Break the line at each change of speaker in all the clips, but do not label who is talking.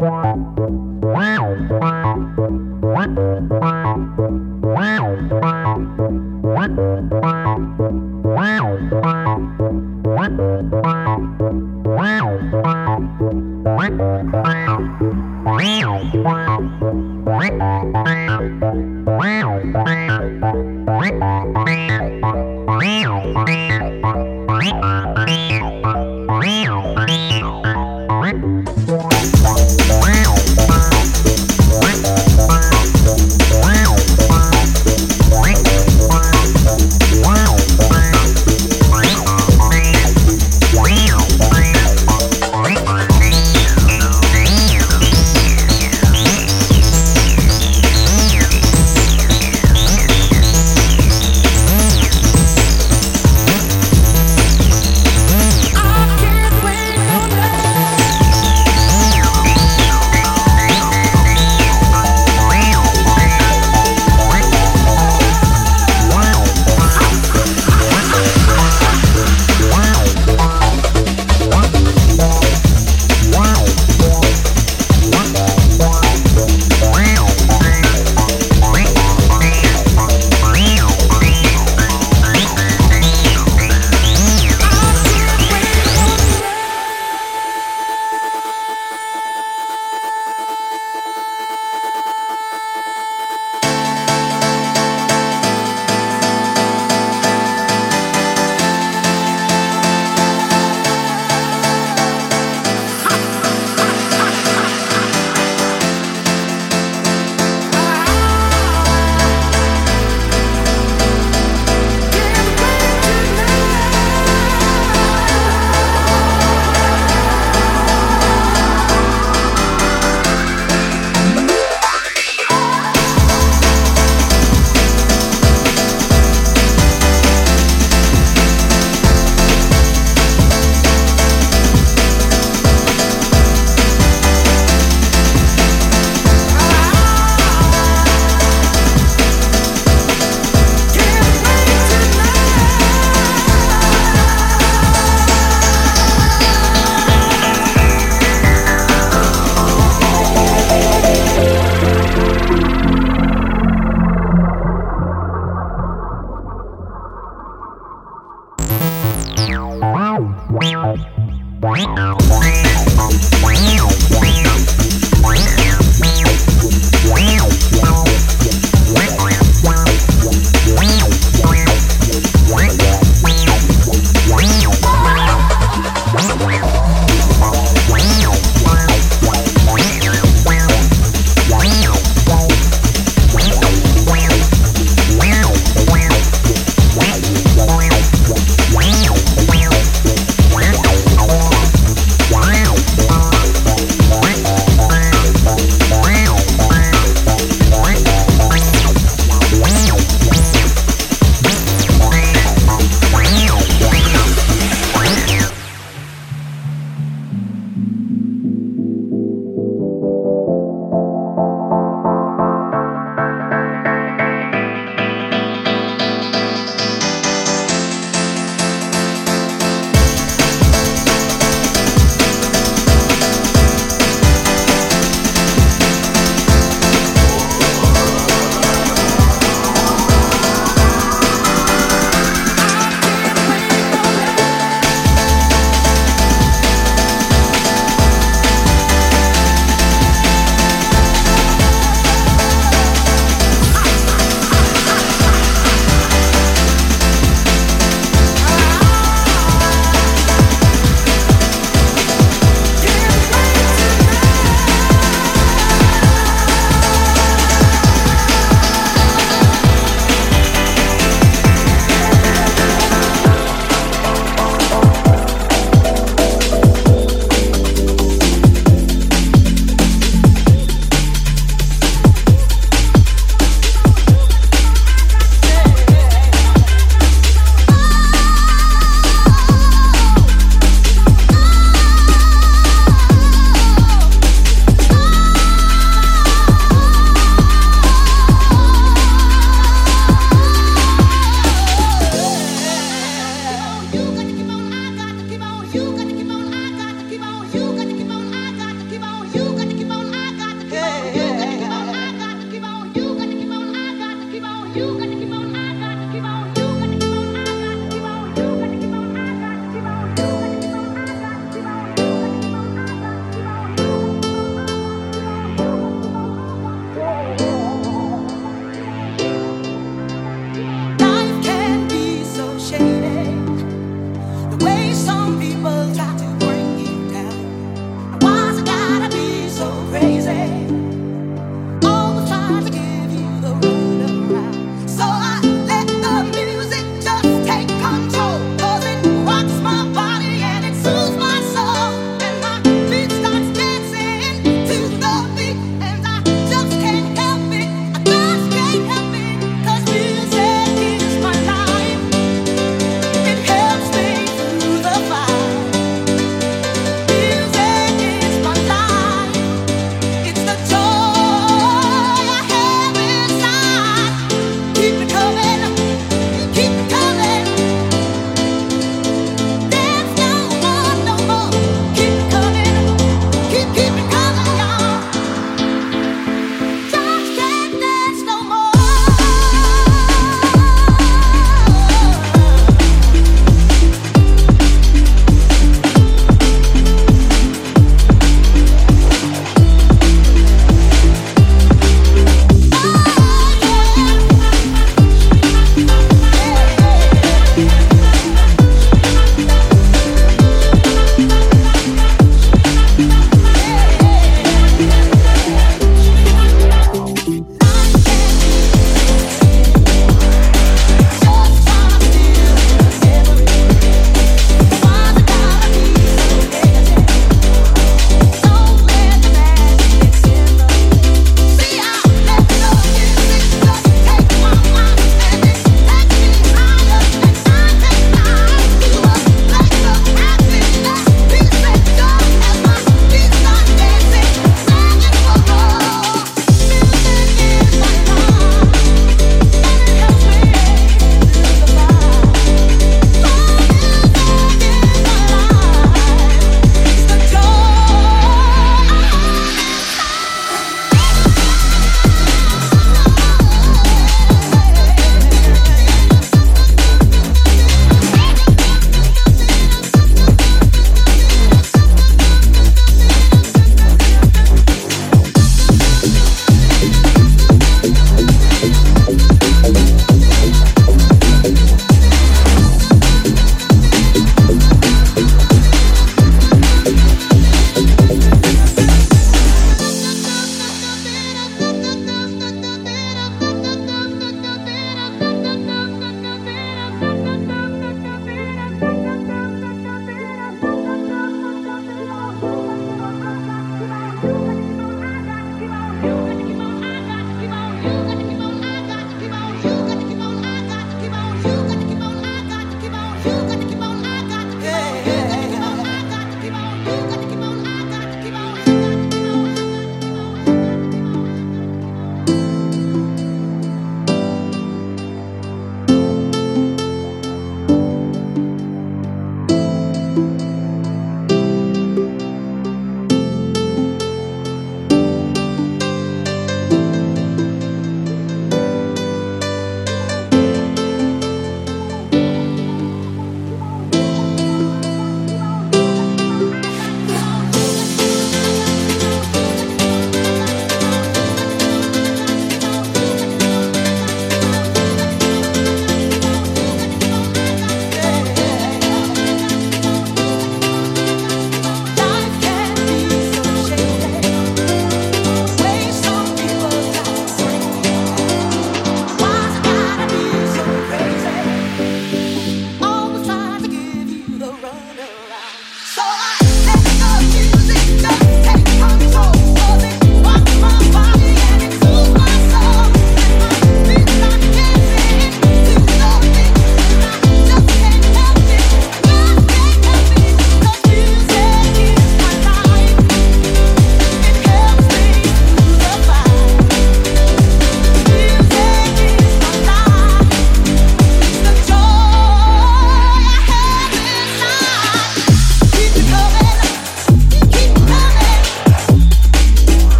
Wow.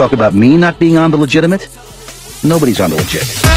Talk about me not being on the legitimate. Nobody's on the legit.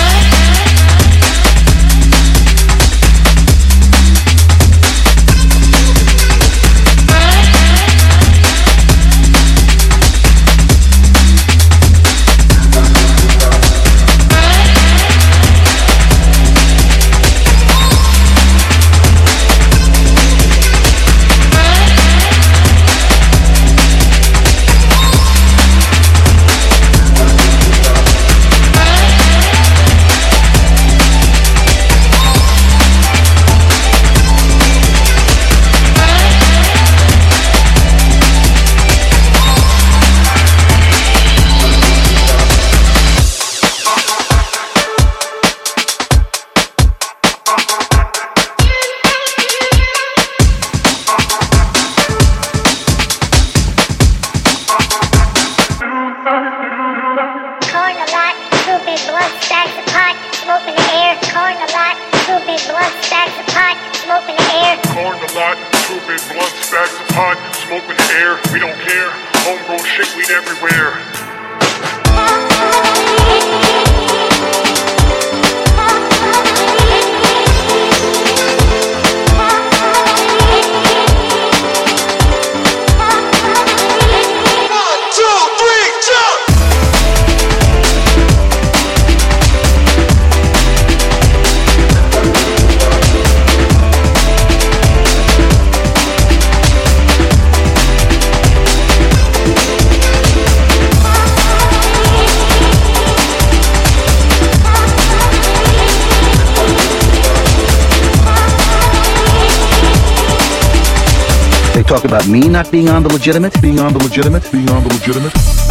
Not being on the legitimate,
being on the legitimate, being on the legitimate.